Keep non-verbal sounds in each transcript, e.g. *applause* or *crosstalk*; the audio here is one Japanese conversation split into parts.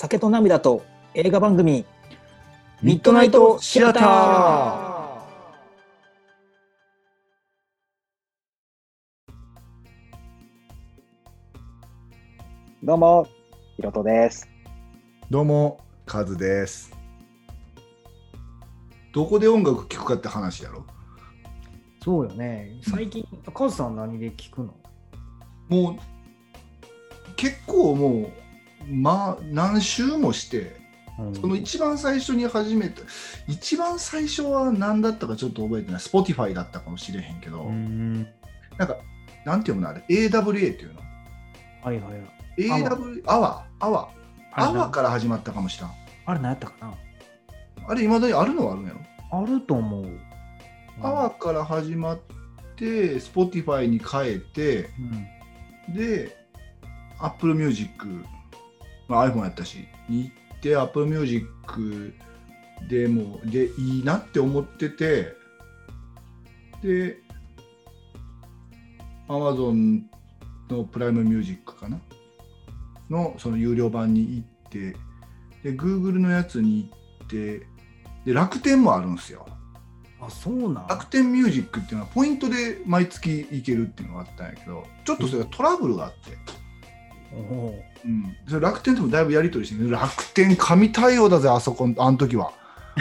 酒と涙と映画番組ミッドナイトシアターどうもひろとですどうも、カズです。どこで音楽聴くかって話やろそうよね。最近、カズさん何で聞くの？もう、結構もう、まあ、何周もして、その一番最初に始めた、一番最初は何だったかちょっと覚えてない、Spotify だったかもしれへんけど、うん。なんか、なんていうのあれ、AWA っていうの？はいはいはい。?AWA、アワー、アワアワーから始まったかもしれん。あれ何やったかな？あれ、いまだにあるのはあるんやろ？あると思う。アワーから始まって、Spotify に変えて、うん。で、Apple Music、まあ、iPhone やったし、に行って、Apple Music でも、で、いいなって思ってて、で、Amazon のプライムミュージックかな？の、その有料版に行って、で、Google のやつに行って、で、楽天もあるんですよ。あ、そうなん？楽天ミュージックっていうのはポイントで毎月行けるっていうのがあったんやけどちょっとそれがトラブルがあって、おううん、それ楽天ともだいぶやり取りしてる楽天神対応だぜあそこあの時は。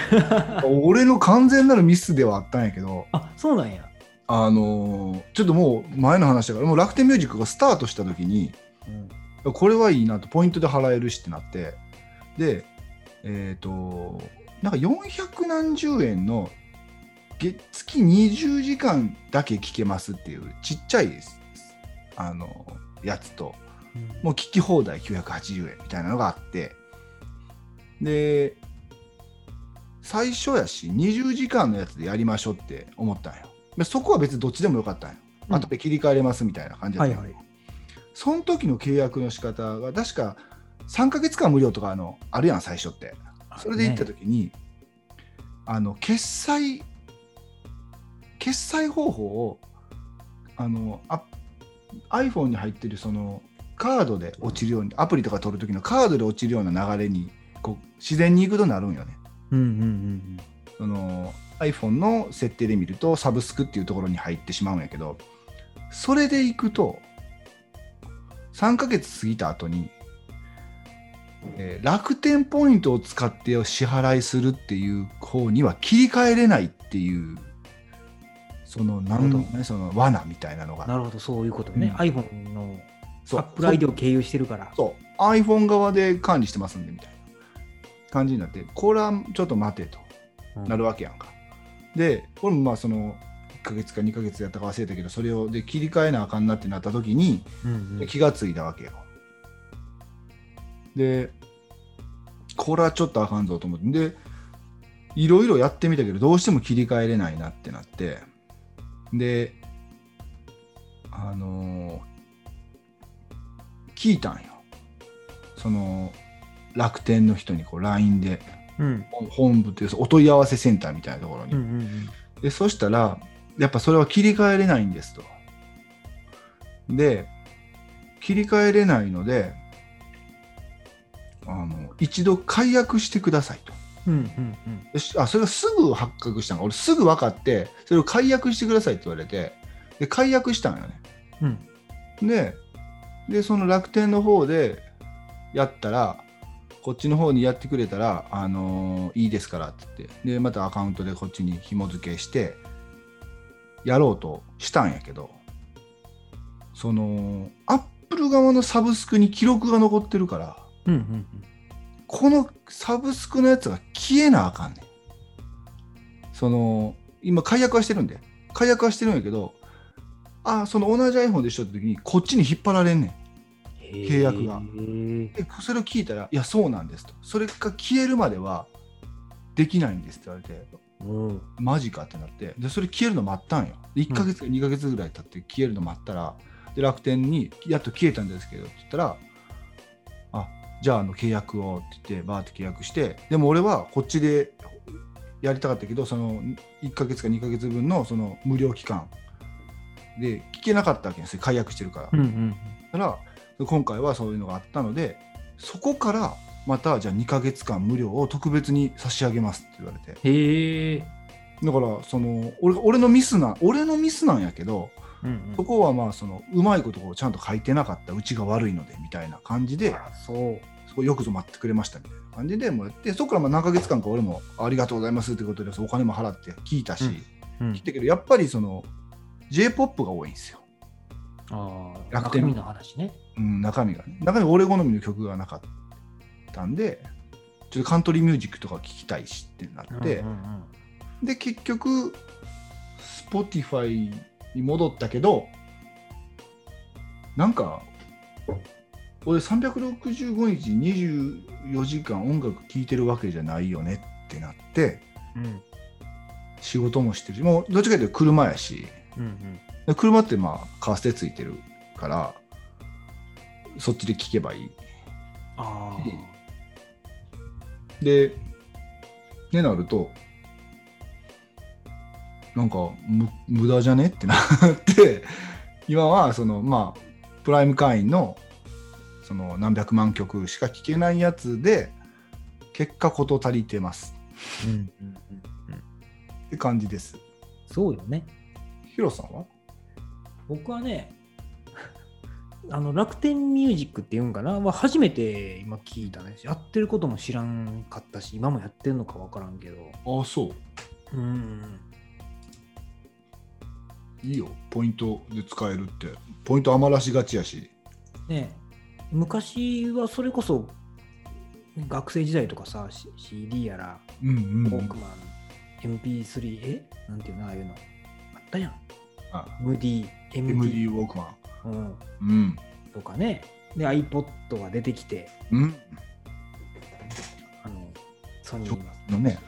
*laughs* 俺の完全なるミスではあったんやけど。あ、そうなんや。あのーちょっともう前の話だからもう楽天ミュージックがスタートした時にうん。これはいいなとポイントで払えるしってなって。でえっ、となんか400何十円の月月20時間だけ聞けますっていうちっちゃいあのやつともう聞き放題980円みたいなのがあって。で最初やし20時間のやつでやりましょうって思ったんよ。でそこは別にどっちでもよかったんよ、うん。後で切り替えれますみたいな感じだったんよ。はいはい。その時の契約の仕方が確か3ヶ月間無料とかあのあるやん最初って。それで行った時に、あの決済決済方法をあのあ iPhone に入ってるそのカードで落ちるようにアプリとか取る時のカードで落ちるような流れにこう自然に行くとなるんよねうんうんうんその iPhone の設定で見るとサブスクっていうところに入ってしまうんやけどそれで行くと3ヶ月過ぎた後に、えー楽天ポイントを使って支払いするっていう方には切り替えれないっていうそのなんだろうねその罠みたいなのうん。ながるほど、そういうことね。うん iPhone のそう。Apple ID を経由してるから。そう。iPhone 側で管理してますんでみたいな感じになってこれはちょっと待てと。うん。なるわけやんか。で、これもまあその1ヶ月か2ヶ月やったか忘れたけど、それをで切り替えなあかんなってなった時にうんうん。気がついたわけよ。で、これはちょっとあかんぞと思って、で、いろいろやってみたけど、どうしても切り替えれないなってなって、で、あのー聞いたんよ。その、楽天の人にこう LINE で、うん。本部というお問い合わせセンターみたいなところに、うんうんでそしたらやっぱそれは切り替えれないんですと。で切り替えれないのであの一度解約してくださいと。うんうんうん。あそれがすぐ発覚したの。俺すぐ分かってそれを解約してくださいって言われてで解約したんよね。うん。ででその楽天の方でやったらこっちの方にやってくれたら、あのーいいですからって言ってでまたアカウントでこっちに紐付けしてやろうとしたんやけどそのアップル側のサブスクに記録が残ってるからうんうんこのサブスクのやつが消えなあかんねん。その今解約はしてるんで解約はしてるんやけどあその同じ iPhone でしょって時にこっちに引っ張られんねん契約が。でそれを聞いたら「いやそうなんです」と「それが消えるまではできないんです」って言われてうん「マジか」ってなって。でそれ消えるの待ったんよ。1ヶ月か2ヶ月ぐらい経って消えるの待ったらで楽天に「やっと消えたんですけど」って言ったら「あじゃああの契約を」って言ってバーって契約してでも俺はこっちでやりたかったけどその1ヶ月か2ヶ月分のその無料期間で聞けなかったわけですよ。解約してるから。うんうん。だから今回はそういうのがあったのでそこからまたじゃあ2ヶ月間無料を特別に差し上げますって言われてへえ。だからその俺俺のミスな俺のミスなんやけどうんそこはまあそのうまいことをちゃんと書いてなかったうちが悪いのでみたいな感じでそう。そこよくぞ待ってくれましたみたいな感じでもうやってそこからまあ何ヶ月間か俺もありがとうございますってことでお金も払って聞いたし、うん聞いたけどやっぱりその j p o p が多いんですよ、ああ、楽天の話ね。うん、中身がね。中身俺好みの曲がなかったんでちょっとカントリーミュージックとか聞きたいしってなって、うんうんうん。で結局 Spotify に戻ったけどなんか俺365日24時間音楽聴いてるわけじゃないよねってなってうん。仕事もしてるしもうどっちかというと車やし。うんうん。で車ってまあカーステついてるからそっちで聴けばいい。あでってなるとなんかむ無駄じゃねってなって今はそのまあプライム会員のその何百万曲しか聴けないやつで結果事足りてます。あ、うんうんうんうん、って感じです。そうよね。ヒロさんは？僕はね、あの楽天ミュージックっていうんかな、まあ、初めて今聞いたね。やってることも知らんかったし、今もやってるのか分からんけど。ああそううん。いいよポイントで使えるってポイント余らしがちやしね昔はそれこそ学生時代とかさ、CD やら、うんうんウォークマン、MP3、え？なんていうのああいうの。あったやん。あ MD、MD MD、ウォークマうん、ンうん。とかね。で、iPod が出てきて、うん。あの、ソニそーの。のね。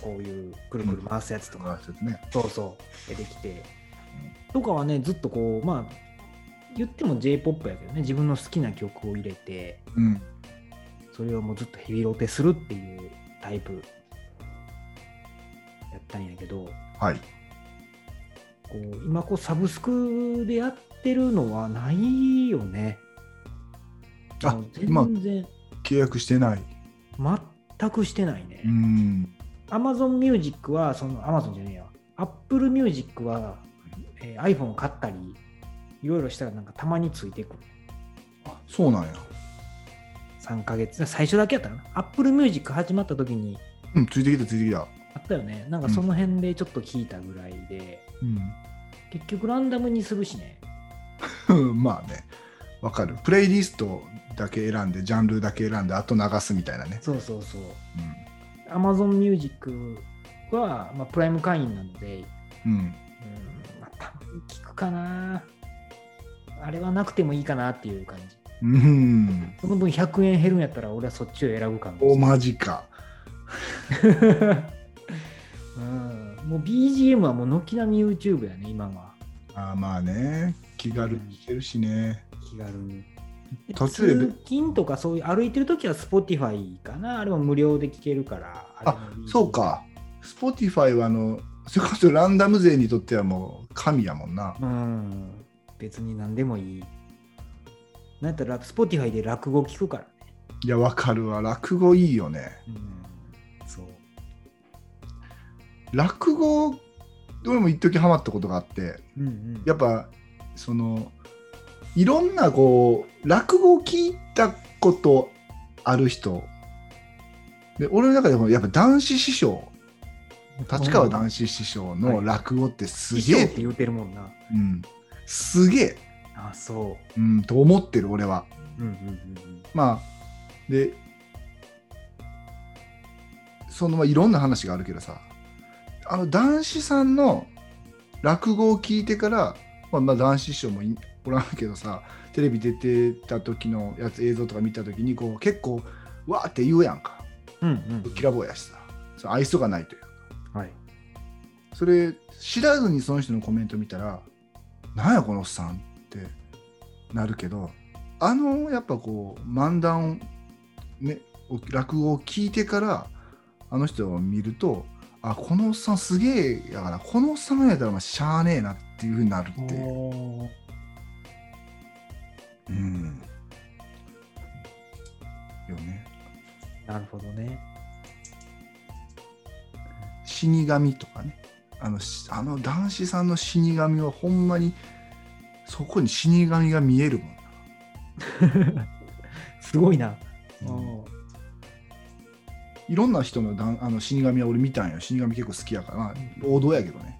こういうくるくる回すやつとか、ね。そうそう、出てきて、とかはね、ずっとこう、まあ、言っても J-POP やけどね、自分の好きな曲を入れて、うん。それをもうずっとヘビロテするっていうタイプ。やったんやけど、はい。こう今こうサブスクでやってるのはないよね。あ全然、契約してない全くしてないね。うん Amazon Music は、その Amazon じゃねえや、Apple Music は、えー iPhone を買ったり、いろいろしたらなんかたまについてくる。あそうなんや3ヶ月、最初だけやったかな。Apple Music 始まった時にうんついてきたついてきたあったよね。なんかその辺でちょっと聞いたぐらいで、結局ランダムにするしね。う *laughs* んまあねわかるプレイリストだけ選んでジャンルだけ選んであと流すみたいなねそうそうそう。う Amazon Music は、まあ、プライム会員なので、ん、うん、うん、まあ、たまに聞くかな。あれはなくてもいいかなっていう感じ。うん、その分100円減るんやったら俺はそっちを選ぶかもお。マジか *laughs* うん、もう BGM はもう軒並み YouTube やね、今は。あまあね気軽にしてるしね気軽に。で途中で通勤とかそういう歩いてるときは Spotify かな。あれも無料で聴けるから。あそうか Spotify はあのそれこそランダム勢にとってはもう神やもんなうん。別に何でもいい。なんやったら Spotify で落語聞くからね。いやわかるわ落語いいよねうん。そう。落語俺も一時ハマったことがあってうんうん。やっぱそのいろんなこう落語を聞いたことある人で俺の中でもやっぱ男子師匠立川男子師匠の落語ってすげえ、師匠って言うてるもんな。うん、すげえ、あ、そうん、と思ってる俺は。う。うんうんうんうん。まあでそのまあいろんな話があるけどさあの男子さんの落語を聞いてから、まあ、まあ男子師匠もいおらんけどさテレビ出てた時のやつ映像とか見た時にこう結構わーって言うやんかうんきらぼうやしさその愛想がないといううん。はい。それ知らずにその人のコメント見たら「なんやこのおっさん」ってなるけどあのやっぱこう漫談ね落語を聞いてからあの人を見るとあこのおっさんすげえやからこのおっさんやったらまあしゃあねえなっていうふうになるっていう。ん。よね。なるほどね。死神とかねあのしあの男子さんの死神はほんまにそこに死神が見えるもんな、*laughs* すごいな。うんいろんな人のだんあの死神は俺見たんよ。死神結構好きやから。王道やけどね。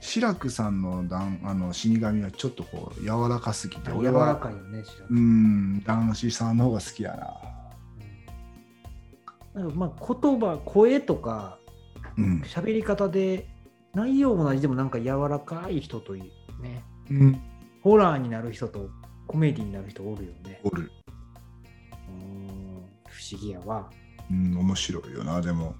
志らくさんのだんあの死神はちょっとこう柔らかすぎて柔らかいよね、白うーん男子さんの方が好きやな。なんかまあ言葉、声とかうん、喋り方で内容も同じでもなんか柔らかい人というね。うん、ホラーになる人とコメディになる人おるよね。おる思議やわ。うん、面白いよな、でも。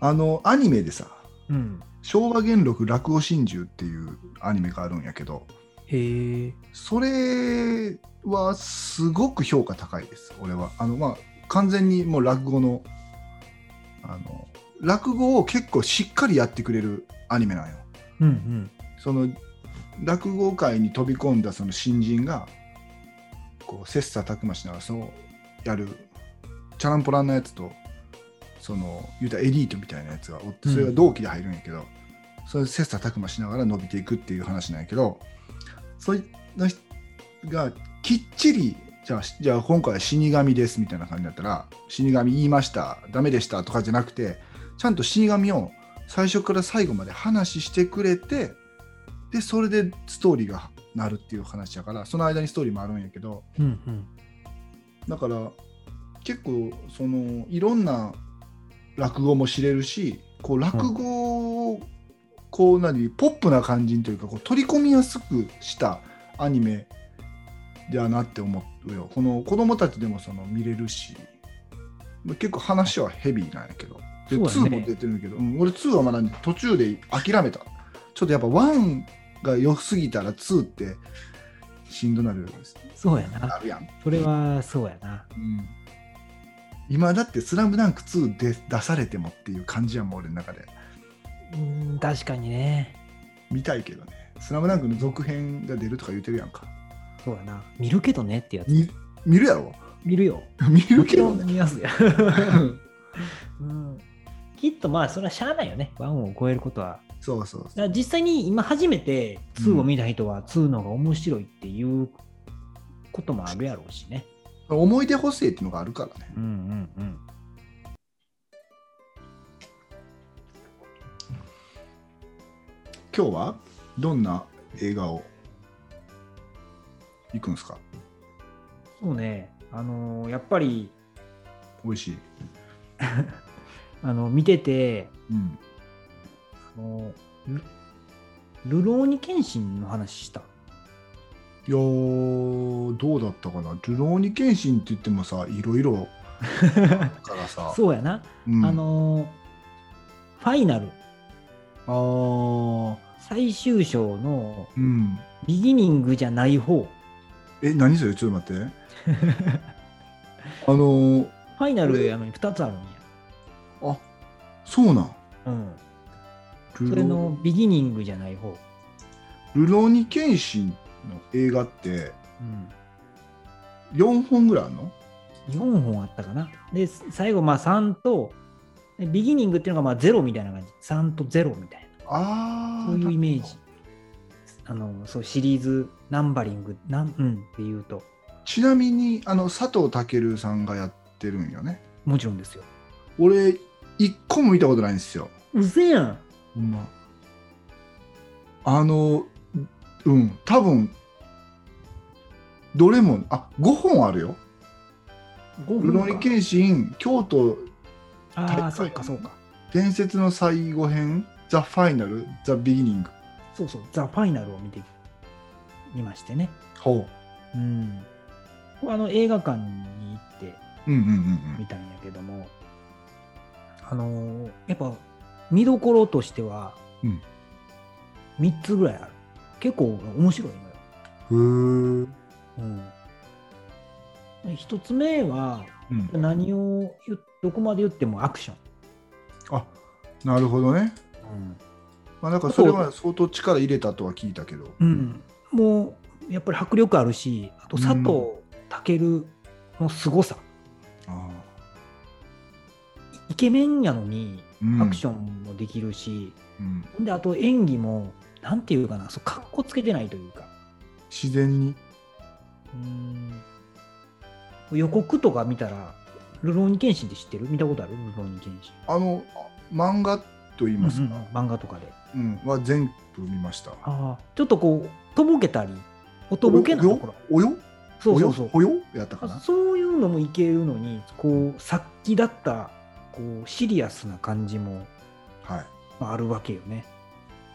あの、アニメでさ、うん。昭和元禄落語真珠っていうアニメがあるんやけど、へえ。それはすごく評価高いです、俺は。あの、まあ、完全にもう落語の、あの、落語を結構しっかりやってくれるアニメなんよ。うんうん。その落語界に飛び込んだその新人がこう切磋琢磨しながらそうやるチャランポランなやつとその言うたらエリートみたいなやつがおってそれが同期で入るんやけど、それで切磋琢磨しながら伸びていくっていう話なんやけどそいの人がきっちりじゃあじゃあ今回は死神ですみたいな感じだったら死神言いましたダメでしたとかじゃなくてちゃんと死神を最初から最後まで話してくれてでそれでストーリーがなるっていう話やからその間にストーリーもあるんやけどうんうん。だから結構そのいろんな落語も知れるしこう落語をこう何ポップな感じというかこう取り込みやすくしたアニメだなって思うよ。この子供たちでもその見れるし結構話はヘビーなんやけどで、ね。2も出てるんやけど、うん俺2はまだ途中で諦めた。ちょっとやっぱ1が良すぎたら2ってしんどなるそうやな。なるやんそれはそうやな。うん今だって「スラムダンク2で出されてもっていう感じやもん俺の中でうん、確かにね。見たいけどね「スラムダンクの続編が出るとか言ってるやんかそうやな。見るけどねってやつ。見見るやろ？見るよ。見るけどねん見ますよ。*laughs* うん、きっとまあ、それはしゃあないよね。ワンを超えることは。そうそうだから実際に今初めて2を見た人は2の方が面白いっていうこともあるやろうしね。思い出補正っていうのがあるからねうんうんうん。今日はどんな映画を行くんですか？そうね。あのーやっぱり、美味しい *laughs* あの見てて、うんあのルルローニケンシンの話した？いやーどうだったかな？ルローニケンシンって言ってもさいろいろ *laughs* からさそうやな。うんあのーファイナル、あー最終章のうんビギニングじゃない方。え何それ？ちょっと待って *laughs* あのーファイナルこれあの2つあるんや。あそうなんうん。ルそれのビギニングじゃない方。ルローニケンシンの映画ってうん。4本ぐらいあるの？4本あったかな。で、最後、まあ3と、でビギニングっていうのがまあ0みたいな感じ。3と0みたいな。ああそういうイメージ。あの、そう、シリーズナンバリング、なん、うんっていうと、ちなみにあの佐藤健さんがやってるんよね？もちろんですよ。俺一個も見たことないんですようせやん。まあのうん。多分どれもあ5本あるよ。5ルローニケンシン京都ああ、そうかそうか。伝説の最後編ザ・ファイナルザ・ビギニングそうそう、ザ・ファイナルを見てみましてね。ほう。ん。これあの映画館に行ってううんうんうん。見たんやけども、あのーやっぱ見どころとしては、うん。3つぐらいある。結構面白いのよ。うんへうん、で一つ目は、え、うん、何をどこまで言ってもアクション。あなるほどね。まあなんかそれは相当力入れたとは聞いたけど。うん。もうやっぱり迫力あるし、あと佐藤健の凄さ。あイケメンやのにうんアクションもできるし、うん。であと演技もなんていうかなそうかっこつけてないというか。自然に？うん。予告とか見たら「ルローニケンシン」って知ってる？見たことある？ルローニケンシン。あのあ漫画と言いますか、うんうん漫画とかで。うん。は全部見ました。ああちょっとこうとぼけたりおとぼけなところおよ？そうそうそう。およ？やったかな？そういうのもいけるのにこうさっきだったこうシリアスな感じもはい。まああるわけよね。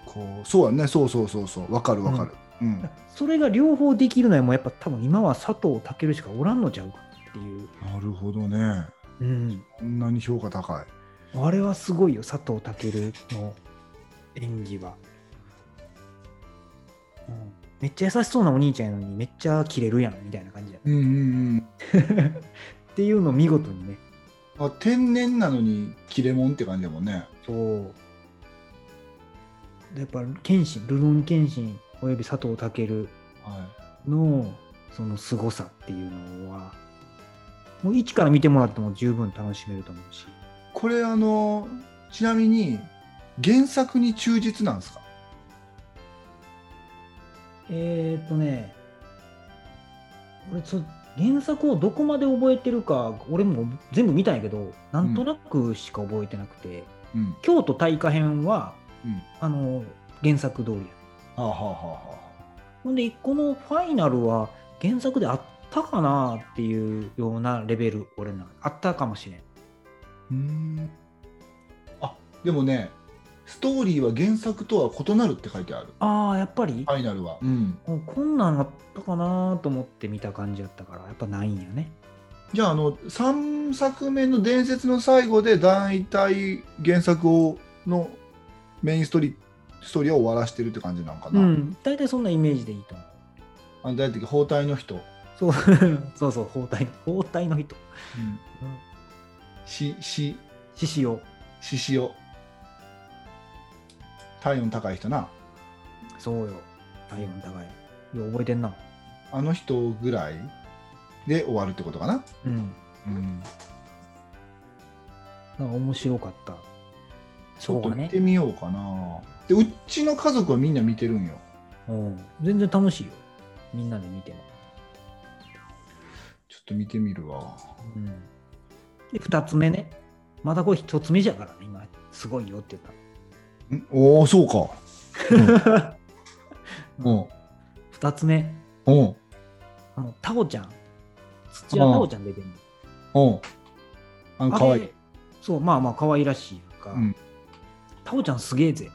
こうそうやね。そうそうそうそう。わかるわかる。うん、*laughs* それが両方できるのはもうやっぱ多分今は佐藤健しかおらんのちゃうかっていう、なるほどね。うん、こんなに評価高い。あれはすごいよ佐藤健の演技は、うん、めっちゃ優しそうなお兄ちゃんやのにめっちゃキレるやんみたいな感じだようんうんうん。*laughs* っていうのを見事にねあ天然なのに切れ者って感じだもんね。そう。でやっぱ謙信ルロン謙信および佐藤健はのその凄さっていうのはもう一から見てもらっても十分楽しめると思うし。いこれあのちなみに原作に忠実なんですか？えーっとね俺そ原作をどこまで覚えてるか俺も全部見たんやけどなんとなくしか覚えてなくて、うん。京都大火編は、うん。あの原作通りや。はあはあはあはほんでこのファイナルは原作であったかなっていうようなレベル俺なあったかもしれん。うん。あでもねストーリーは原作とは異なるって書いてある。ああやっぱり、ファイナルは。うん。こんなんあったかなと思って見た感じやったからやっぱないんやね。じゃああの3作目の伝説の最後で大体原作をのメインストーリーストーリーを終わらしてるって感じなのかな、うん。大体そんなイメージでいいと思う。あの大体包帯の人、そう。*laughs* そうそう包帯包帯の人。しし。獅子王。ししお体温高い人な。そうよ。体温高い。よう覚えてんな。あの人ぐらいで終わるってことかな、うん。うん、なんか面白かった。ちょっと見てみようかな。でうちの家族はみんな見てるんよ。うん。全然楽しいよ。みんなで見ても。ちょっと見てみるわ。うん。で2つ目ね。まだこれ1つ目じゃからね今。すごいよってんおおそうか。言ったうん2つ目。うん。あのタオちゃん。土屋タオちゃん出てるうん。あののかわい。いそうまあまあ可愛らしいか、うん。タオちゃんすげえぜ。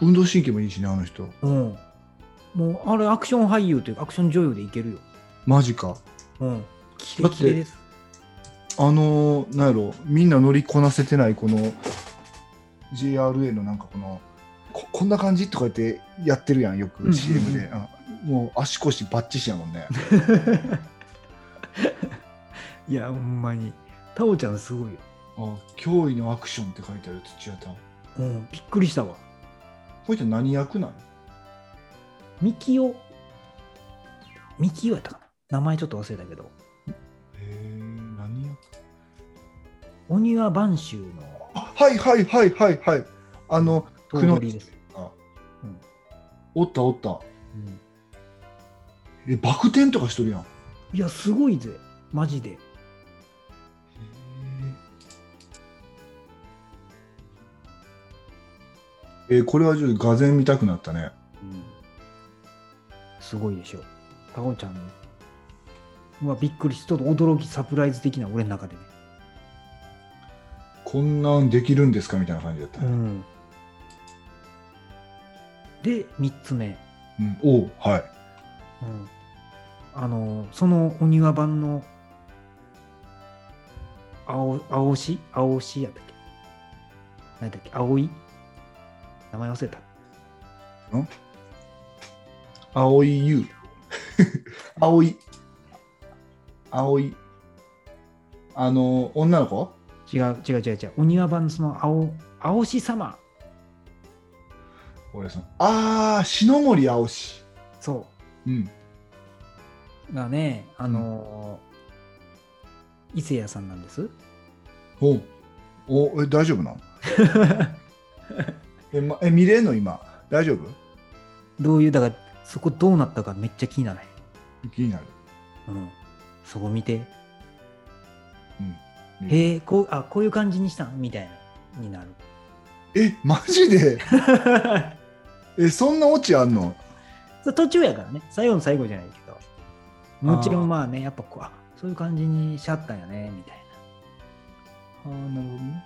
運動神経もいいしねあの人。うん。もうあれアクション俳優というかアクション女優でいけるよ。マジか。うん。キレキレです。あのーなんやろみんな乗りこなせてないこの JRA のなんかこのここんな感じとか言ってやってるやんよくうんうん CM もう足腰バッチシやもんね。*laughs* いやほんまに。タオちゃんすごいよ。あ驚異のアクションって書いてある土屋さんうんびっくりしたわ。こいつ何役なのミキオ？ミキオやったかな？名前ちょっと忘れたけど。へえ何役？お庭播州のあはいはいはいはいはい。あの頭取です、あ、うん。おったおった。うん。えバク転とかしとるやん。いやすごいぜ。マジで。えー。これはちょっとがぜん見たくなったね。うん。すごいでしょ。タオちゃんうわびっくりしと驚きサプライズ的な俺の中でねこんなんできるんですかみたいな感じだった。ね、ん。で3つ目。うん。おうはい。うん。あのそのお庭版の青青し？青しやったっけ？何だっけ？青い？名前忘れた。青い優 *laughs* 青い。青い。あの女の子？違う違う違う違う。お庭版のその青青し様。俺さんああ篠森青し。そう。ん。がね、あのー伊勢谷さんなんです。おおえ大丈夫なの？*laughs* え,、ま、え見れんの？今。大丈夫？どういう、だから、そこどうなったかめっちゃ気にならへ気になる。ん。うん。そこ見て、うん、へえ、こう、あ、こういう感じにしたん？みたいな、になる。えマジで？*laughs* えそんなオチあんの？途中やからね、最後の最後じゃないけど。もちろんまあね、やっぱこう、あそういう感じにしちゃったんやね、みたいああなるほどね。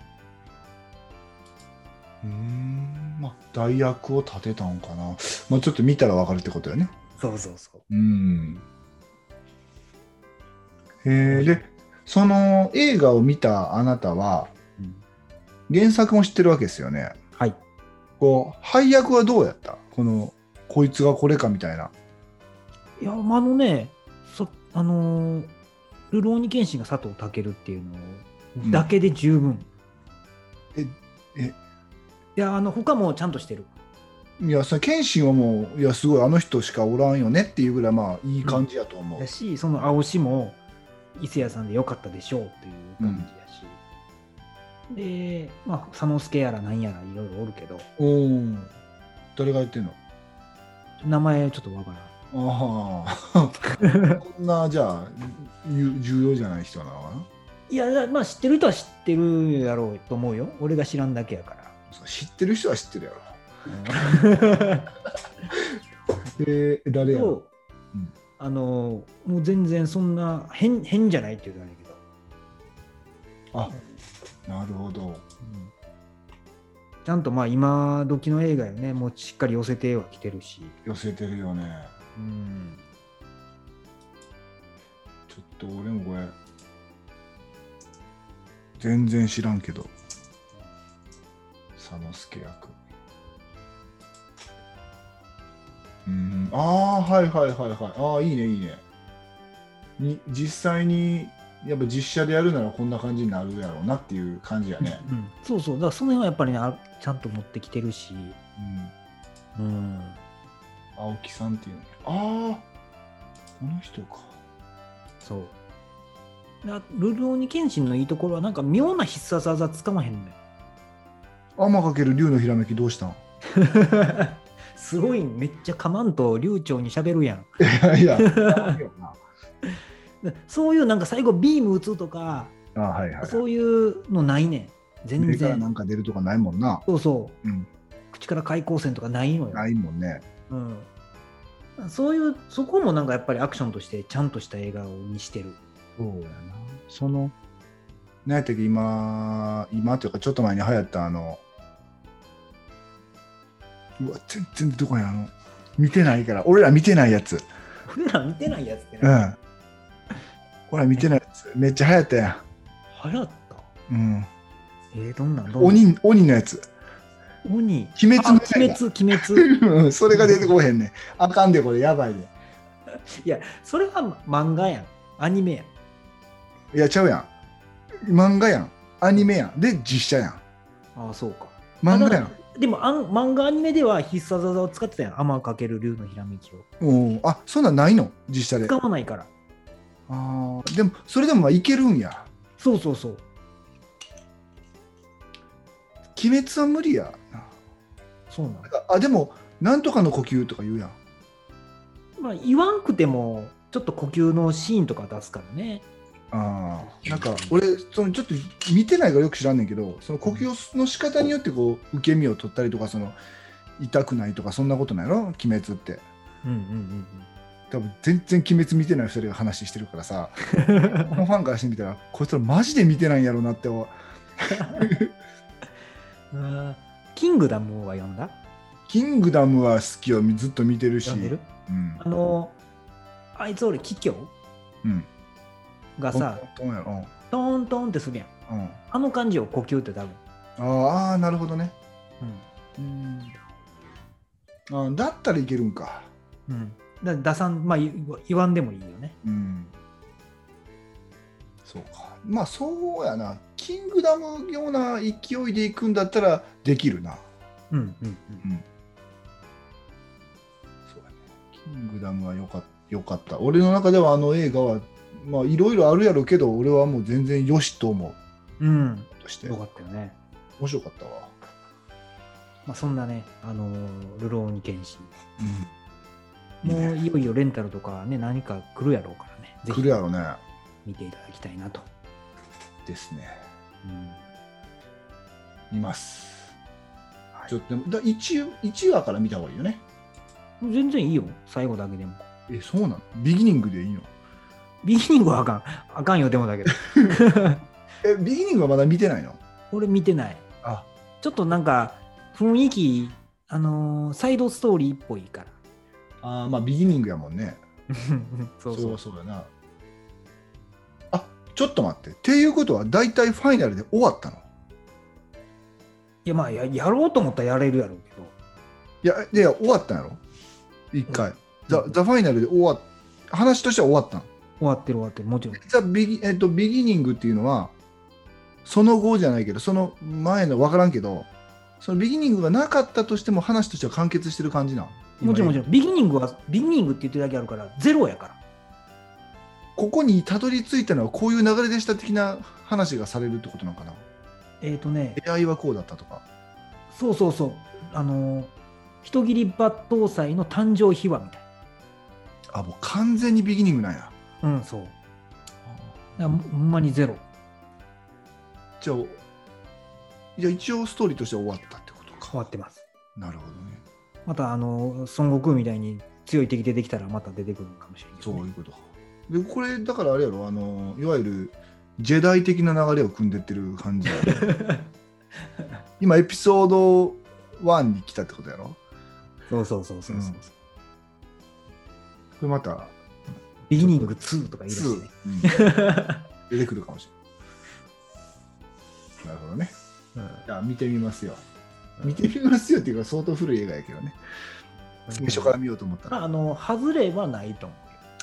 うーんまあ代役を立てたんかな。まあちょっと見たらわかるってことよね。な。そうそうそう。うん。へえでその映画を見たあなたはうん原作も知ってるわけですよね。はい。こう配役はどうやった？このこいつがこれかみたいな。いや、まああのね、そあのールローニケンシンが佐藤健っていうのだけで十分。ええ？いや、あの、他もちゃんとしてる。いやそれ謙信はもういやすごいあの人しかおらんよねっていうぐらいまあいい感じやと思う。だし、その青しも伊勢谷さんでよかったでしょうっていう感じやし。で、まあ、佐之助やらなんやらいろいろおるけど、おお誰がやってんの？名前ちょっとわからん。ああ *laughs* こんなじゃあゆ重要じゃない人なの？かないや、まあ知ってる人は知ってるやろうと思うよ。俺が知らんだけやから。知ってる人は知ってるやろ。うんえー、誰やろとうんあのもう全然そんな変変じゃないって言うとあれやけど、あなるほど。ちゃんとまあ今時の映画よね。もうしっかり寄せてはきてるし、寄せてるよね。うん、ちょっと俺もこれ全然知らんけど。佐之助役うん。ああはいはいはいはい。ああいいねいいね。に実際にやっぱ実写でやるならこんな感じになるやろうなっていう感じやね、うんそうそう。だからその辺はやっぱりねあちゃんと持ってきてるし、うん、うん、青木さんっていうの。ああこの人か。そう。だルルオニケンシンのいいところはなんか妙な必殺技つかまへんのよ。天かける竜のひらめきどうしたん？*laughs* すごいめっちゃかまんと流暢に喋るやん。いや *laughs* そういうなんか最後ビーム打つとかあはいはいそういうのないねん。全目からな然んか出るとかないもんな。そうそう。うん。口から開口線とかないのよ、ないもんね。うん、そういうそこもなんかやっぱりアクションとしてちゃんとした映画にしてる。そうやな。その何やったっけ今今というかちょっと前に流行ったあのうわ全然どこやあの見てないから俺ら見てないやつ。俺ら見てないやつってね、うん。俺ら見てないやつ。めっちゃ流行ったや流行った？んうん。えー、どんなん？どんなん？鬼鬼のやつ。鬼？鬼滅のあ鬼滅鬼滅。うんそれが出てこへんねん。あかんでこれ。やばいで。*laughs* いやそれは漫画やん。アニメやん。いやちゃうやん。漫画やん。アニメやん。で実写やん。ああそうか。漫画やんでもあん漫画アニメでは必殺技を使ってたやん。天かける竜のひらめきを。うん。あそんなんないの？実写で。使わないから。あー。でもそれでもまあいけるんや。そうそうそう。鬼滅は無理やな。そうなのあでもなんとかの呼吸とか言うやん。まあ言わんくてもちょっと呼吸のシーンとか出すからねあーなんか俺そのちょっと見てないからよく知らんねんけどその呼吸の仕方によってこう受け身を取ったりとかその痛くないとかそんなことないの鬼滅って。うんうんうん多分全然鬼滅見てない2人が話してるからさ。*laughs* このファンからしてみたらこいつらマジで見てないんやろうなって思う。*laughs* うんキングダムは読んだ？キングダムは好きよ。ずっと見てるし。読んでる？うん。あのあいつ俺桔梗？うんがさどうやろトーントーンってするやん。うん、うん、あの感じを呼吸って多分。あーあーなるほどね。うん。あだったらいけるんか。うん。だ打算まあ言言わんでもいいよね。うん。そうか。まあそうやな。キングダムような勢いでいくんだったらできるな。うんうんうん。そうやね。キングダムはよかったよかった。俺の中ではあの映画は、まあいろいろあるやろうけど、俺はもう全然よしと思ううん。として。よかったよね。面白かったわ。まあ、そんなね、あのールローニケンシうん。もういよいよレンタルとかね、何か来るやろうからね。ぜひ来るやろね。見ていただきたいなと。ですね。うん見ます。ちょっとだ 1, 1話から見た方がいいよね。全然いいよ、最後だけでも。え、そうなの？ビギニングでいいの？ビギニングはあかん。あかんよ、でもだけど。*laughs* え、ビギニングはまだ見てないの？俺見てない。あ、ちょっとなんか、雰囲気、あのーサイドストーリーっぽいから。あーまあビギニングやもんね。*laughs* そうそう。そうやな。あ、ちょっと待って。っていうことは大体ファイナルで終わったの？いや、まあや、やろうと思ったらやれるやろうけど。いや、いや、終わったんやろ？一回。ザ・ザ・ファイナルで終わっ話としては終わったの？終わってる終わってる、もちろん。ザ・ビギ,、えっと、ビギニングっていうのは、その後じゃないけど、その前の分からんけど、そのビギニングがなかったとしても話としては完結してる感じな。もちろんもちろん。ビギニングは、ビギニングって言ってるだけあるから、ゼロやから。ここにたどり着いたのはこういう流れでした的な話がされるってことなのかな？えっ、とね、AI はこうだったとか。そうそうそう。あのー人斬り抜刀斎の誕生秘話みたいあ、もう完全にビギニングなんや。な。うん、そう。ほんまにゼロ。じゃあ、じゃあ一応ストーリーとしては終わったってことか。変わってます。なるほどね。また、あのー孫悟空みたいに強い敵出てきたらまた出てくるかもしれないね、そういうことか。で、これ、だからあれやろ、あの、いわゆるジェダイ的な流れを組んでってる感じ *laughs* 今、エピソード1に来たってことやろ？そうそうそうそうそう。うんこれまた、ビギニング2とか言い出してね。うん出てくるかもしれない。なるほどね。じゃあ見てみますよ。見てみますよっていうか相当古い映画やけどね。最初から見ようと思ったら。まあ、あの、外れはないと思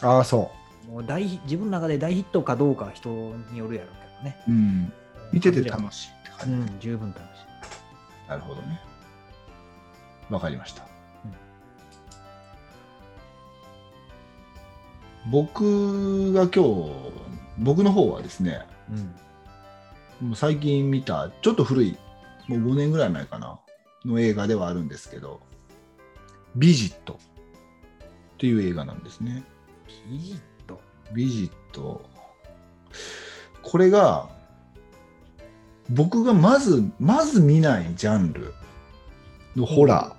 うよ。ああ、そもう大ヒ自分の中で大ヒットかどうかは人によるやろうけどね。う。うん。見ててし楽しいって感じ。ん、十分楽しい。なるほどね。わかりました。僕が今日、僕の方はですね、うん。もう最近見た、ちょっと古い、もう5年ぐらい前かな、の映画ではあるんですけど、ビジットっていう映画なんですね。ビジット？ビジット。これが、僕がまず、まず見ないジャンルのホラー。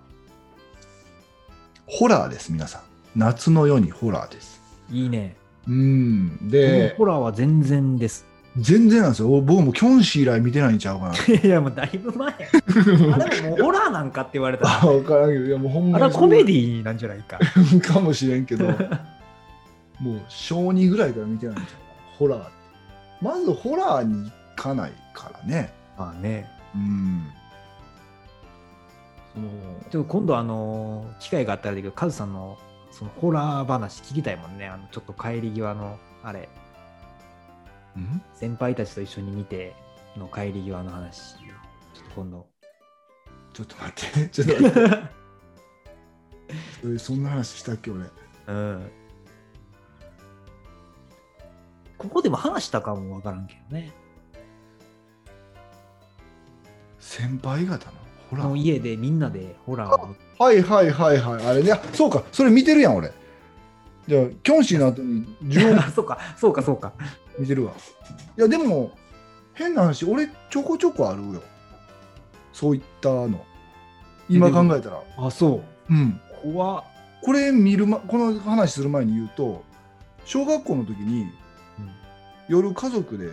ホラーです、皆さん。夏の夜にホラーです。いいね。うん。で、ホラーは全然です。全然なんですよ。僕もキョンシー以来見てないんちゃうかな。*laughs* いや、もうだいぶ前。あでももうホラーなんかって言われたら、*laughs* あ、わからんけど、いやもうほんまにあコメディなんじゃないか。ィ *laughs* かもしれんけど、もう小2ぐらいから見てないんちゃうかな。ホラーって。まずホラーに行かないからね。まあね。うん。そのちょっと今度あの機会があったらだけど、カズさんのそのホラー話聞きたいもんね。あのちょっと帰り際のあれ、ん？先輩たちと一緒に見ての帰り際の話、ちょっと今度。ちょっと待って、*laughs* ちょっと待って。*laughs* そんな話したっけ、俺？うん。ここでも話したかもわからんけどね。先輩方のホラー？の家でみんなでホラーを。はいはいはいはい。あれね。あそうか、それ見てるやん、俺。じゃあ、キョンシーの後に10音 *laughs* そうか、そうか、そうか。見てるわ。いや、でも、変な話、俺、ちょこちょこあるよ。そういったの。今考えたら。あ、そう。うん。怖っ。これ見る、ま、この話する前に言うと、小学校の時に、夜家族で、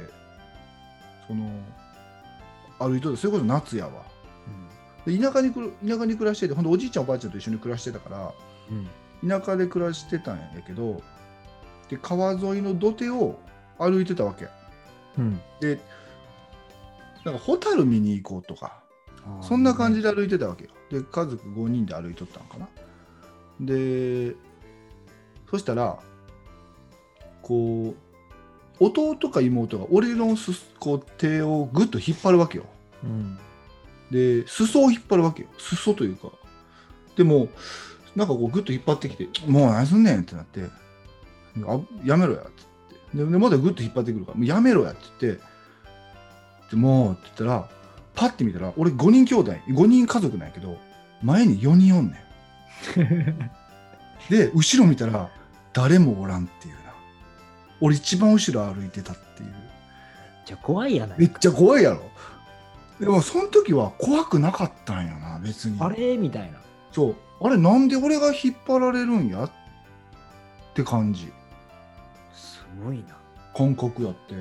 その、歩いとそれこそ夏やわ。で田舎にくる田舎に暮らしてて、ほんとおじいちゃんおばあちゃんと一緒に暮らしてたから、うん。田舎で暮らしてたんやけど、で川沿いの土手を歩いてたわけ。うん。で、なんかホタル見に行こうとか、そんな感じで歩いてたわけよ。で、家族5人で歩いとったのかな。で、そしたら、こう、弟か妹が俺のすこう手をぐっと引っ張るわけよ。うん。で、裾を引っ張るわけよ。裾というか。でも、なんかこうぐっと引っ張ってきて、もう何すんねんってなって、あやめろやっつって。ででまだグッと引っ張ってくるからもうやめろやって言って。でもうって言ったらパッて見たら俺5人兄弟5人家族なんやけど前に4人おんねん。*laughs* で後ろ見たら誰もおらんっていうな。俺一番後ろ歩いてたっていう。じゃあ怖いやないめっちゃ怖いやろでもその時は怖くなかったんよな別に。あれ？みたいな。そう。あれなんで俺が引っ張られるんやって感じ。すごいな。感覚やって。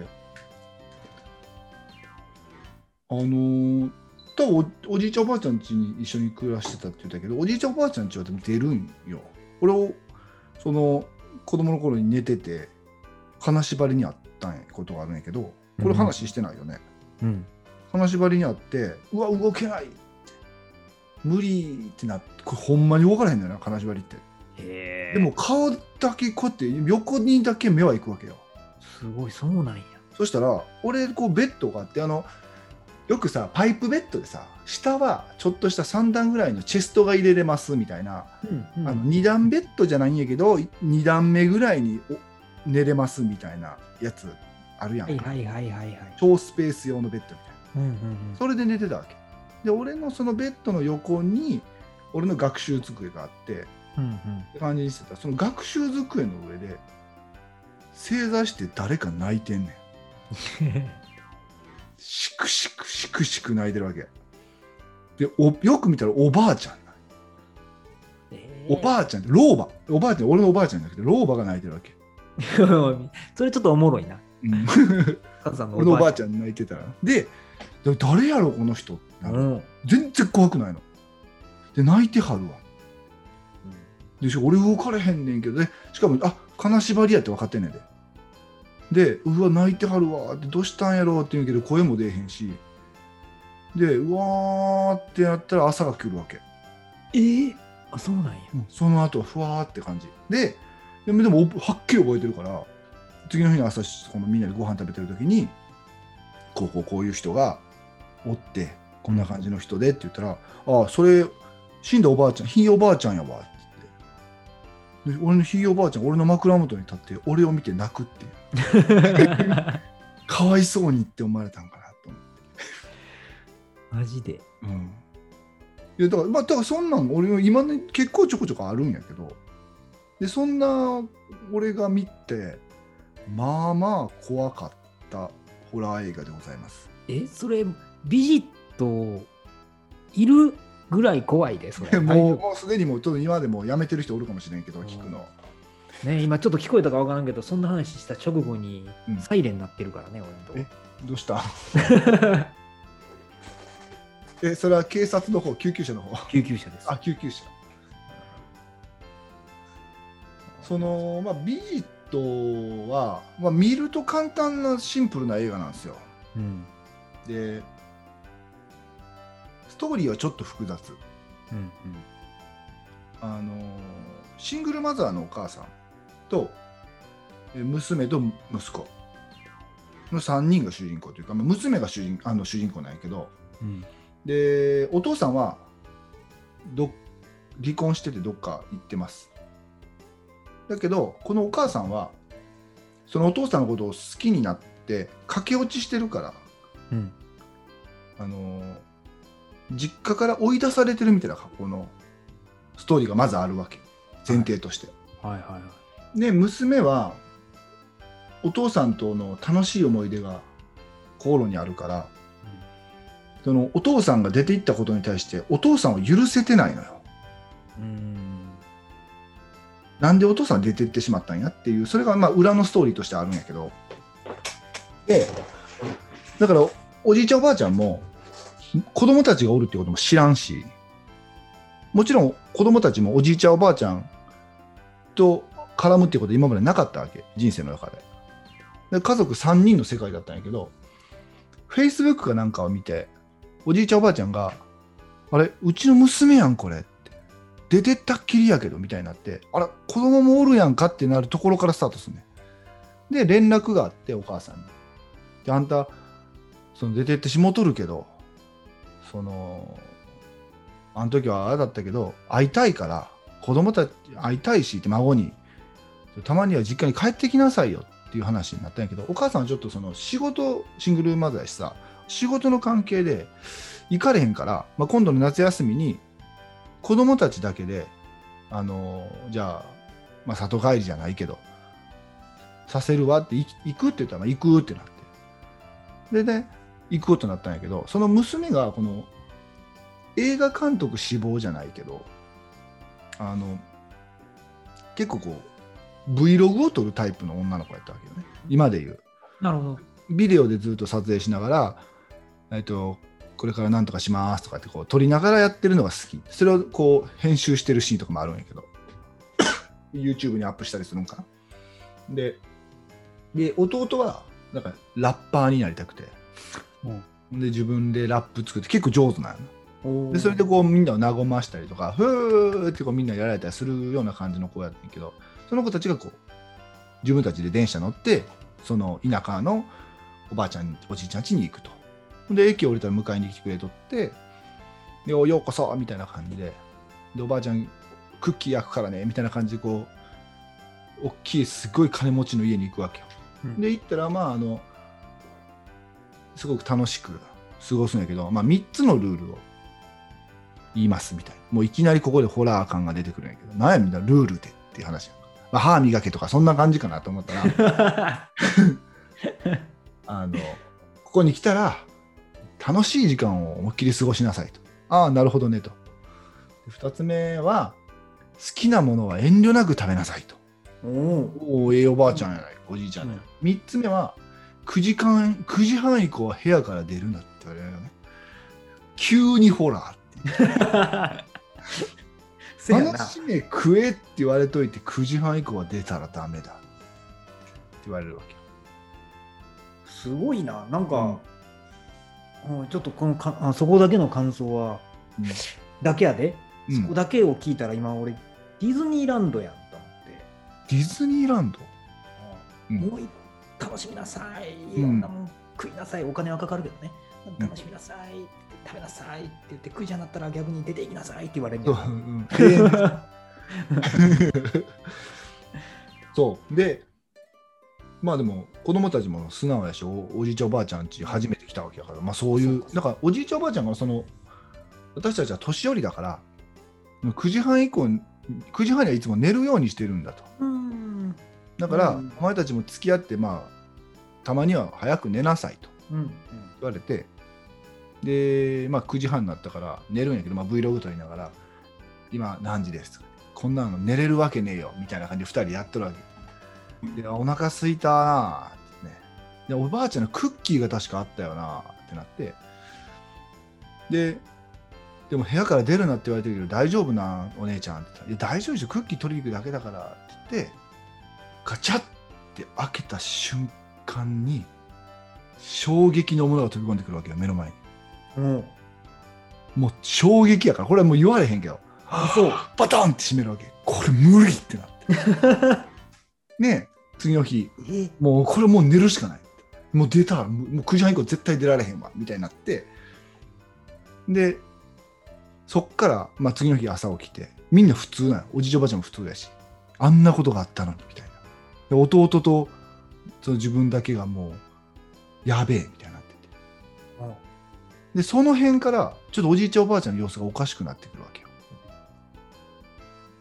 あのー多分おおじいちゃんおばあちゃん家に一緒に暮らしてたって言ったけどおじいちゃんおばあちゃん家はでも出るんよ。俺をその子供の頃に寝てて金縛りにあったんやことがあるんやけどこれ話してないよね、うん。金縛りにあってうわ動けない無理ってなってこれほんまに動かれへんだよな金縛りってへえ。でも顔だけこうやって横にだけ目は行くわけよすごい、そうなんや。そしたら俺こうベッドがあってあのよくさパイプベッドでさ下はちょっとした3段ぐらいのチェストが入れれますみたいな、うんうんあの2段ベッドじゃないんやけど2段目ぐらいにお寝れますみたいなやつあるやんか、はいはいはいはいはい。超スペース用のベッドみたいな。それで寝てたわけ。で俺のそのベッドの横に俺の学習机があってうんうん。って感じにしてた。その学習机の上で正座して誰か泣いてんねん。しくしくしくしく泣いてるわけ。でおよく見たらおばあちゃんなおばあちゃんって老婆。おばあちゃん俺のおばあちゃんじゃなくて老婆が泣いてるわけ、*laughs* それちょっとおもろいな。うん、カズさんの俺のおばあちちゃん泣いてたら。でで誰やろこの人。ってなるうん。全然怖くないの。で泣いてはるわ。でし俺動かれへんねんけどでしかもあ金縛りやって分かってんねんで。でうわ泣いてはるわ。ってどうしたんやろうって言うけど声も出えへんし。でうわーってやったら朝が来るわけ、えー、あ、そうなんや。その後はふわーって感じ。ででもでもおはっきり覚えてるから次の日の朝このみんなでご飯食べてる時にこうこうこういう人がおってこんな感じの人でって言ったら「ああそれ死んだおばあちゃんひいおばあちゃんやわ」って言ってで俺のひいおばあちゃん俺の枕元に立って俺を見て泣くっていう *laughs* かわいそうにって思われたんかなと思って。マジで。うんいやだからまあだからそんなん俺今ね結構ちょこちょこあるんやけどでそんな俺が見てまあまあ怖かったホラー映画でございます。え、それ、ビジットいるぐらい怖いで、それ。*laughs* もうもうすでにもうちょっと今でもやめてる人おるかもしれんけど聞くの。ね、今ちょっと聞こえたか分からんけど、そんな話した直後にうんサイレン鳴ってるからね、俺のとどうした？*laughs* こ。えそれは警察の方救急車の方？救急車です。あ救急車。そのまあビジットは、まあ、見ると簡単なシンプルな映画なんですよ。うん。でストーリーはちょっと複雑うんあのシングルマザーのお母さんとえ娘と息子の3人が主人公というか、まあ、娘が主人あの主人公なんやけどうん。うん。でお父さんはど離婚しててどっか行ってますだけどこのお母さんはそのお父さんのことを好きになって駆け落ちしてるからうん。あの実家から追い出されてるみたいな格好のストーリーがまずあるわけ前提として。はいはいはい。で娘はお父さんとの楽しい思い出が心にあるからそのお父さんが出て行ったことに対してお父さんを許せてないのよ。うん。なんでお父さん出て行ってしまったんやっていうそれがまあ裏のストーリーとしてあるんやけどでだからおじいちゃんおばあちゃんも子供たちがおるってことも知らんしもちろん子供たちもおじいちゃんおばあちゃんと絡むってこと今までなかったわけ人生の中で。で家族3人の世界だったんやけど Facebook かなんかを見ておじいちゃんおばあちゃんが「あれうちの娘やんこれ」って出てったっきりやけどみたいになってあら子供もおるやんかってなるところからスタートするねで連絡があってお母さんに。であんたその出てってしもとるけどそのあの時はああだったけど会いたいから子供たち会いたいしって孫に。たまには実家に帰ってきなさいよっていう話になったんやけどお母さんはちょっとその仕事シングルマザーやしさ仕事の関係で行かれへんから、まあ、今度の夏休みに子供たちだけであのじゃあ、まあ、里帰りじゃないけどさせるわって行くって言ったら、行くってなって。でね行くことになったんやけどその娘がこの映画監督志望じゃないけどあの結構こう Vlog を撮るタイプの女の子やったわけよね。今で言う。なるほど。ビデオでずっと撮影しながら、えっと、これからなんとかしますとかってこう撮りながらやってるのが好き。それをこう編集してるシーンとかもあるんやけど *coughs* YouTube にアップしたりするんかな。でで弟はなんかラッパーになりたくてで自分でラップ作って結構上手なんやな。でそれでこうみんなを和ましたりとかふーってこうみんなやられたりするような感じの子やってんけどその子たちがこう自分たちで電車乗ってその田舎のおばあちゃんおじいちゃん家に行くと。で駅降りたら迎えに来てくれとってようこそみたいな感じで。でおばあちゃんクッキー焼くからねみたいな感じでこう大きいすごい金持ちの家に行くわけよ、うん。で行ったらまああのすごく楽しく過ごすんやけど、まあ、3つのルールを言いますみたいな。もういきなりここでホラー感が出てくるんやけど、何やみんなルールでっていう話やんか。まあ、歯磨けとかそんな感じかなと思ったら、*laughs* あの、ここに来たら、楽しい時間を思いっきり過ごしなさいと。ああ、なるほどねと。で二つ目は、好きなものは遠慮なく食べなさいと。おお。ええおばあちゃんやない、おじいちゃんやない。三つ目は、9時間、9時半以降は部屋から出るなって言われるよね。急にホラーっていう。*laughs* せやな。話ね食えって言われといて9時半以降は出たらダメだって言われるわけよ。すごいな。なんか、うんちょっとこのかあそこだけの感想は、うんだけやで、うんそこだけを聞いたら今俺、ディズニーランドやんと思って。ディズニーランド、うんもうい楽しみなさい、うん。いろんなもん食いなさい、お金はかかるけどね、うん。楽しみなさい、食べなさいって言って、9時になったら逆に出ていきなさいって言われるん *laughs* そう。でまあでも子供たちも素直やしおおじいちゃんおばあちゃんち初めて来たわけやからまあそういうだからおじいちゃんおばあちゃんがその私たちは年寄りだから9時半以降9時半にはいつも寝るようにしてるんだと。うん。だから、うん。お前たちも付き合ってまあたまには早く寝なさいとうん。言われてでまあ9時半になったから寝るんやけど、まあ、Vlog 撮りながら「今何時です」こんなの寝れるわけねえよみたいな感じで2人でやってるわけ。でお腹すいたなあってね。でおばあちゃんのクッキーが確かあったよなってなって。ででも部屋から出るなって言われてるけど大丈夫なお姉ちゃんって言ったら。大丈夫ですよ。クッキー取りに行くだけだからって言ってガチャって開けた瞬間に衝撃のものが飛び込んでくるわけよ目の前に。うん。もう衝撃やからこれはもう言われへんけど。そうバタンって閉めるわけ。これ無理ってなって。*laughs* ねえ次の日。え？もうこれもう寝るしかない。もう出たらもうもう9時半以降絶対出られへんわ。みたいになって。でそっから、まあ、次の日朝起きて。みんな普通なのおじいちゃんおばあちゃんも普通だし。あんなことがあったのにみたいな。で弟とその自分だけがもうやべえみたいになってて。でその辺からちょっとおじいちゃんおばあちゃんの様子がおかしくなってくるわけよ。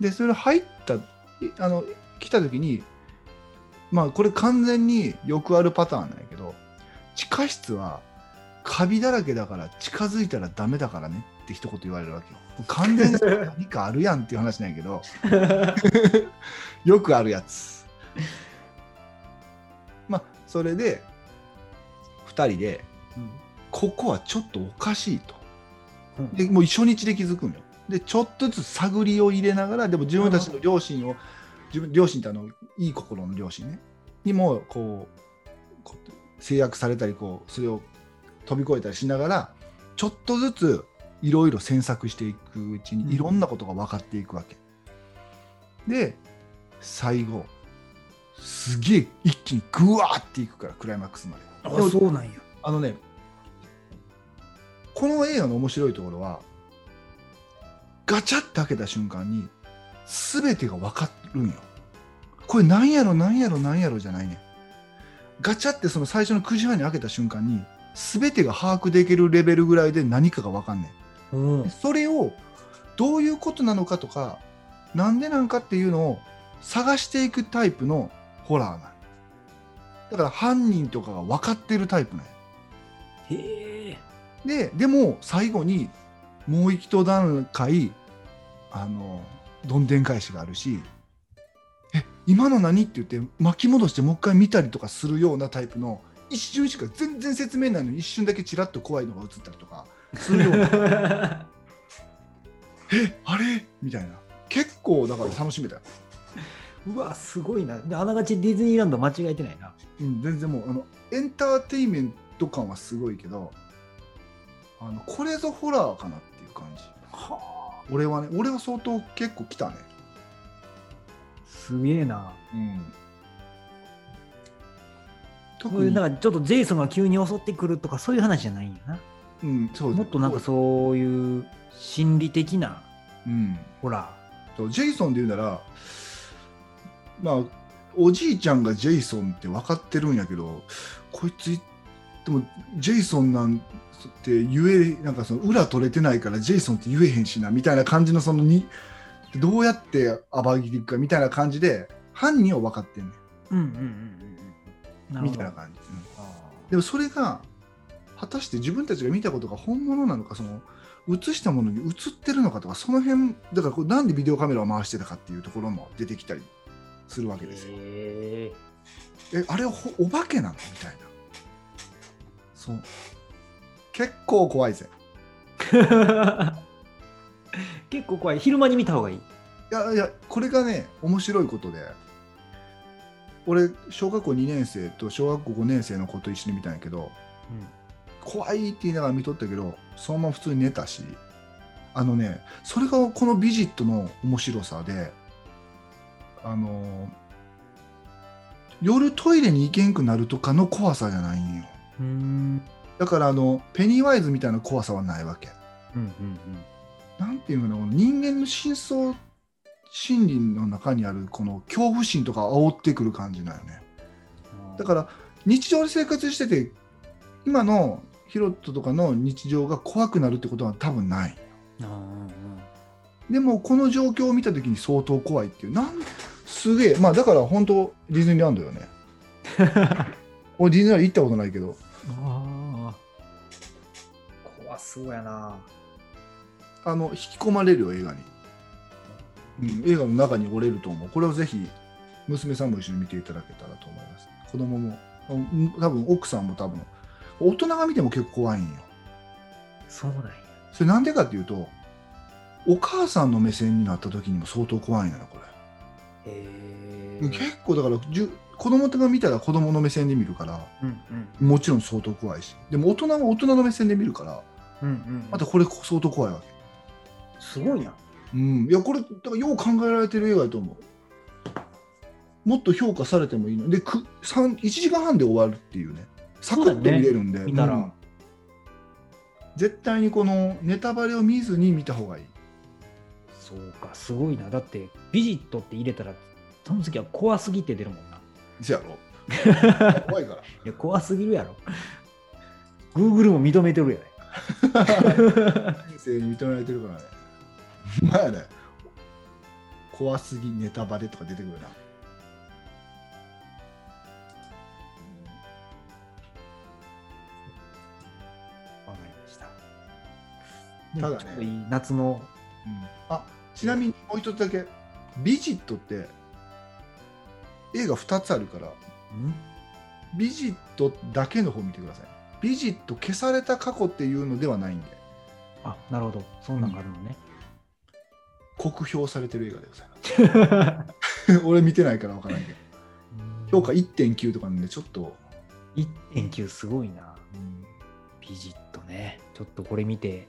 でそれ入ったいあの来た時にまあこれ完全によくあるパターンなんやけど地下室はカビだらけだから近づいたらダメだからねって一言言われるわけよ。完全に何かあるやんっていう話なんやけど *laughs* よくあるやつ。まあそれで2人でここはちょっとおかしいと。うん。でもう初日で気づくんよ。でちょっとずつ探りを入れながらでも自分たちの両親を自分両親ってあのいい心の両親ね。にもこう制約されたりこうそれを飛び越えたりしながらちょっとずついろいろ詮索していくうちうん。にいろんなことが分かっていくわけ、で最後すげえ一気にグワーっていくからクライマックスまで。あそうなんや。あのね、この映画の面白いところは、ガチャって開けた瞬間に、すべてが分かるんよ。これなんやろなんやろなんやろじゃないね。んガチャってその最初の9時半に開けた瞬間に全てが把握できるレベルぐらいで何かが分かんねうんん。それをどういうことなのかとかなんでなんかっていうのを探していくタイプのホラーなんだから犯人とかが分かってるタイプなんや。へえ。ででも最後にもう一段階あのどんでん返しがあるし「え今の何?」って言って巻き戻してもう一回見たりとかするようなタイプの一瞬しか全然説明ないのに一瞬だけチラッと怖いのが映ったりとかするような。*laughs* えあれ？みたいな。結構だから楽しめたよ、うわ、すごいな。であながちディズニーランド間違えてないな。うん、全然もうあのエンターテインメント感はすごいけどあのこれぞホラーかなっていう感じはあ。俺はね俺は相当結構来たねすげえな。うん特になんかちょっとジェイソンが急に襲ってくるとかそういう話じゃないんやな。うんそうもっとなんかそういう心理的なうんホラそうジェイソンで言うならまあおじいちゃんがジェイソンって分かってるんやけどこいついでもジェイソンなんて言えなんかその裏取れてないからジェイソンって言えへんしなみたいな感じのそのにどうやって暴きていくかみたいな感じで犯人は分かってんねん。うんうんうんうん。みたいな感じ、うん。あでもそれが果たして自分たちが見たことが本物なのかその映したものに映ってるのかとかその辺だからこれなんでビデオカメラを回してたかっていうところも出てきたりするわけーですよ。へえあれお化けなの？みたいな。そう結構怖いぜ。ー *laughs* 結構怖い。昼間に見た方がいい。いやいやこれがね面白いことで俺小学校2年生と小学校5年生の子と一緒に見たんやけど怖いって言いながら見とったけどそのまま普通に寝たしあのねそれがこのビジットの面白さであの夜トイレに行けんくなるとかの怖さじゃないんよ。うん。うんだからあのペニーワイズみたいな怖さはないわけ。うんうんなんていうのかなこの人間の深層心理の中にあるこの恐怖心とか煽ってくる感じだよね。うん。だから日常で生活してて今のヒロトとかの日常が怖くなるってことは多分ない。ら、うんうんでもこの状況を見た時に相当怖いっていう。なんすげえ。まあだから本当ディズニーランドよね。*laughs* 俺ディズニーランド行ったことないけど。ああ。怖そうやな。あの引き込まれるよ映画に、うん、映画の中に折れると思う。これをぜひ娘さんも一緒に見ていただけたらと思います。子供も。うん多分奥さんも多分。大人が見ても結構怖いんよ。そうなんや。それなんでかっていうとお母さんの目線になった時にも相当怖いのよこへれ、え。結構だからじゅ子供が見たら子供の目線で見るからうんうん。もちろん相当怖いし。でも大人は大人の目線で見るからうんうん。またこれ相当怖いわけ。すごいな。うん、いやこれだからよう考えられてる映画だと思う。もっと評価されてもいいの。でく3 1時間半で終わるっていうね。サクッと見れるんで、見たら、うん。絶対にこのネタバレを見ずに見た方がいいそうか、すごいな。だって、ビジットって入れたら、その次は怖すぎて出るもんな。せやろ。*laughs* 怖いから。いや、怖すぎるやろ。Google も認めてるや人生に認められてるからね。まあね。怖すぎネタバレとか出てくるな。わかりました。ただね。夏の、あちなみにもう一つだけ。ビジットって映画2つあるから。ん？ビジットだけの方見てください。ビジット消された過去っていうのではないんで。あ、なるほど。そんなんがあるのね。酷評されてる映画でございます。*laughs* 俺見てないから分からないけど。評価1.9とかなんでちょっと、1.9すごいな。ビジットね。ちょっとこれ見て、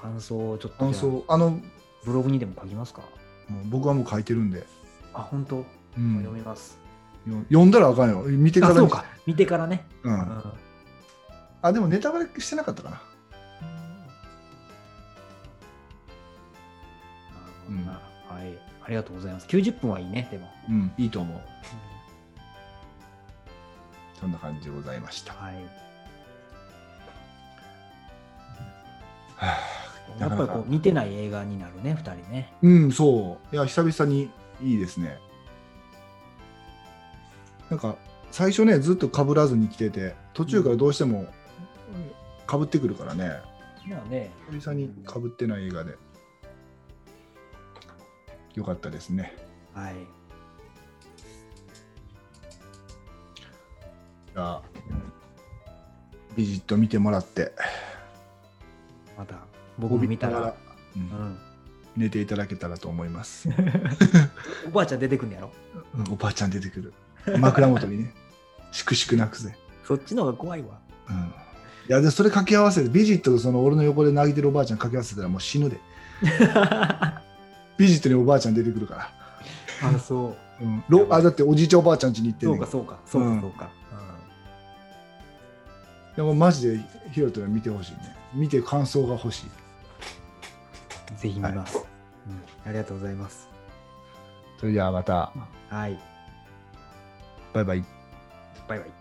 感想をちょっと感想あのもブログにでも書きますか？う僕はもう書いてるんで、あ、本当、うん読みます。よ読んだらあかんよ見てかあ、らにそうか。見てからね。うん、うんあでもネタバレしてなかったかなうんはい。ありがとうりがとうございます。90分はいいね、でも。うん、いいと思う。そんな感じでございました。はい。やっぱりこう見てない映画になるね、2人ね。うん、そう。いや、久々にいいですね。なんか、最初ね、ずっと被らずに来てて、途中からどうしても被ってくるからね、まあね、久々に被ってない映画で。よかったですね。はい。じゃあ、ビジッと見てもらって、また僕も見たら、ううんん、寝ていただけたらと思います。*laughs* おばあちゃん出てくんのやろ？うんおばあちゃん出てくる。枕元にね、しくしく泣くぜ。そっちの方が怖いわ。うん、いや、でそれ掛け合わせて、ビジットとその俺の横で泣いてるおばあちゃん掛け合わせたらもう死ぬで。*laughs* ビジットにおばあちゃん出てくるから。あ、そう。うん、ろあだっておじいちゃんおばあちゃん家に行ってんねんそうか、そうか、そうか、そうか。でもマジでヒロトは見てほしいね。見て感想が欲しい。うんぜひ見ます、うん。ありがとうございます。それじゃあまた、はい。バイバイ。バイバイ。